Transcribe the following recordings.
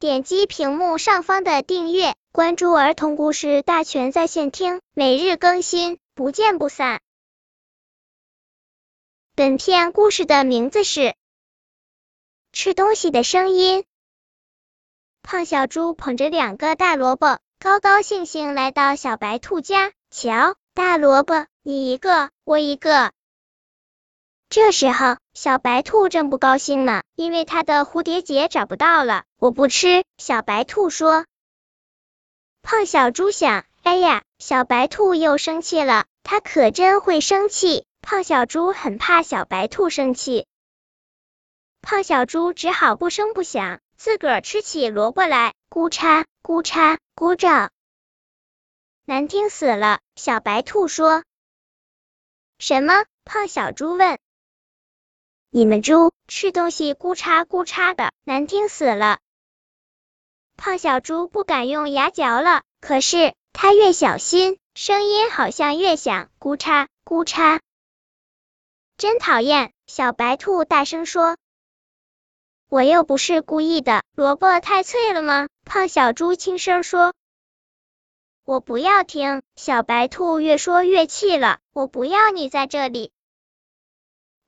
点击屏幕上方的订阅，关注儿童故事大全在线听，每日更新，不见不散。本片故事的名字是《吃东西的声音》。胖小猪捧着两个大萝卜，高高兴兴来到小白兔家。瞧，大萝卜，你一个，我一个。这时候，小白兔正不高兴呢，因为它的蝴蝶结找不到了。我不吃，小白兔说。胖小猪想，哎呀，小白兔又生气了，它可真会生气。胖小猪很怕小白兔生气，胖小猪只好不声不响，自个儿吃起萝卜来，咕嚓咕嚓咕着，难听死了。小白兔说。什么？胖小猪问。你们猪吃东西咕嚓咕嚓的，难听死了。胖小猪不敢用牙嚼了，可是它越小心，声音好像越响，咕嚓咕嚓，真讨厌！小白兔大声说：“我又不是故意的，萝卜太脆了吗？”胖小猪轻声说：“我不要听。”小白兔越说越气了：“我不要你在这里。”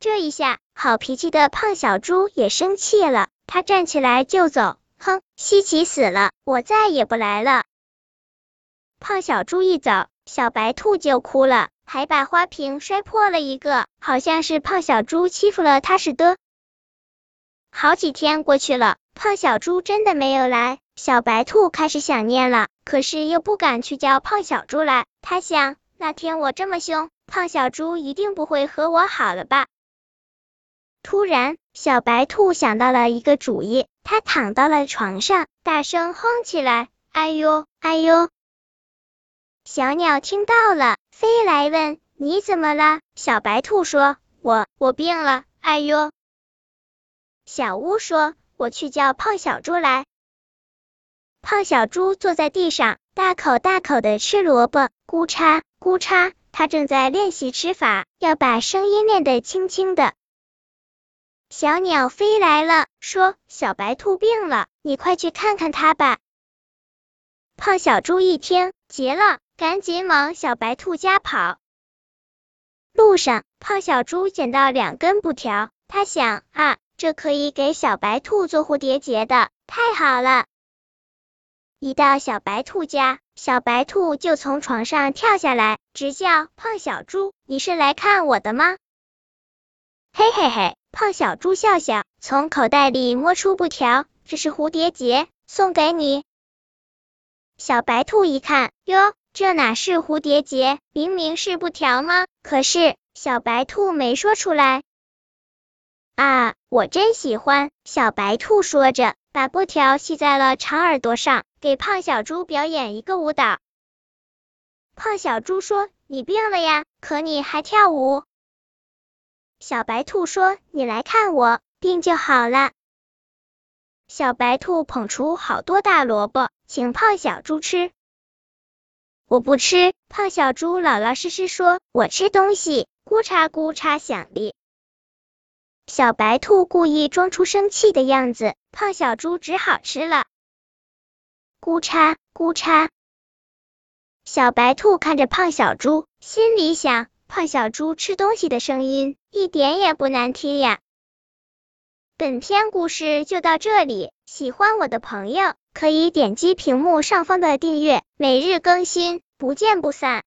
这一下。好脾气的胖小猪也生气了，他站起来就走。哼，稀奇死了，我再也不来了。胖小猪一走，小白兔就哭了，还把花瓶摔破了一个，好像是胖小猪欺负了他似的。好几天过去了，胖小猪真的没有来，小白兔开始想念了，可是又不敢去叫胖小猪来。他想，那天我这么凶，胖小猪一定不会和我好了吧。突然，小白兔想到了一个主意，它躺到了床上，大声哼起来：“哎呦，哎呦！”小鸟听到了，飞来问：“你怎么了？”小白兔说：“我，我病了。”哎呦！小乌说：“我去叫胖小猪来。”胖小猪坐在地上，大口大口的吃萝卜，咕嚓咕嚓，它正在练习吃法，要把声音练得轻轻的。小鸟飞来了，说：“小白兔病了，你快去看看它吧。”胖小猪一听，急了，赶紧往小白兔家跑。路上，胖小猪捡到两根布条，他想啊，这可以给小白兔做蝴蝶结的，太好了！一到小白兔家，小白兔就从床上跳下来，直叫：“胖小猪，你是来看我的吗？”嘿嘿嘿。胖小猪笑笑，从口袋里摸出布条，这是蝴蝶结，送给你。小白兔一看，哟，这哪是蝴蝶结，明明是布条吗？可是小白兔没说出来。啊，我真喜欢！小白兔说着，把布条系在了长耳朵上，给胖小猪表演一个舞蹈。胖小猪说：“你病了呀，可你还跳舞。”小白兔说：“你来看我，病就好了。”小白兔捧出好多大萝卜，请胖小猪吃。我不吃。胖小猪老老实实说：“我吃东西。”咕嚓咕嚓响哩。小白兔故意装出生气的样子，胖小猪只好吃了。咕嚓咕嚓。小白兔看着胖小猪，心里想。胖小猪吃东西的声音一点也不难听呀。本篇故事就到这里，喜欢我的朋友可以点击屏幕上方的订阅，每日更新，不见不散。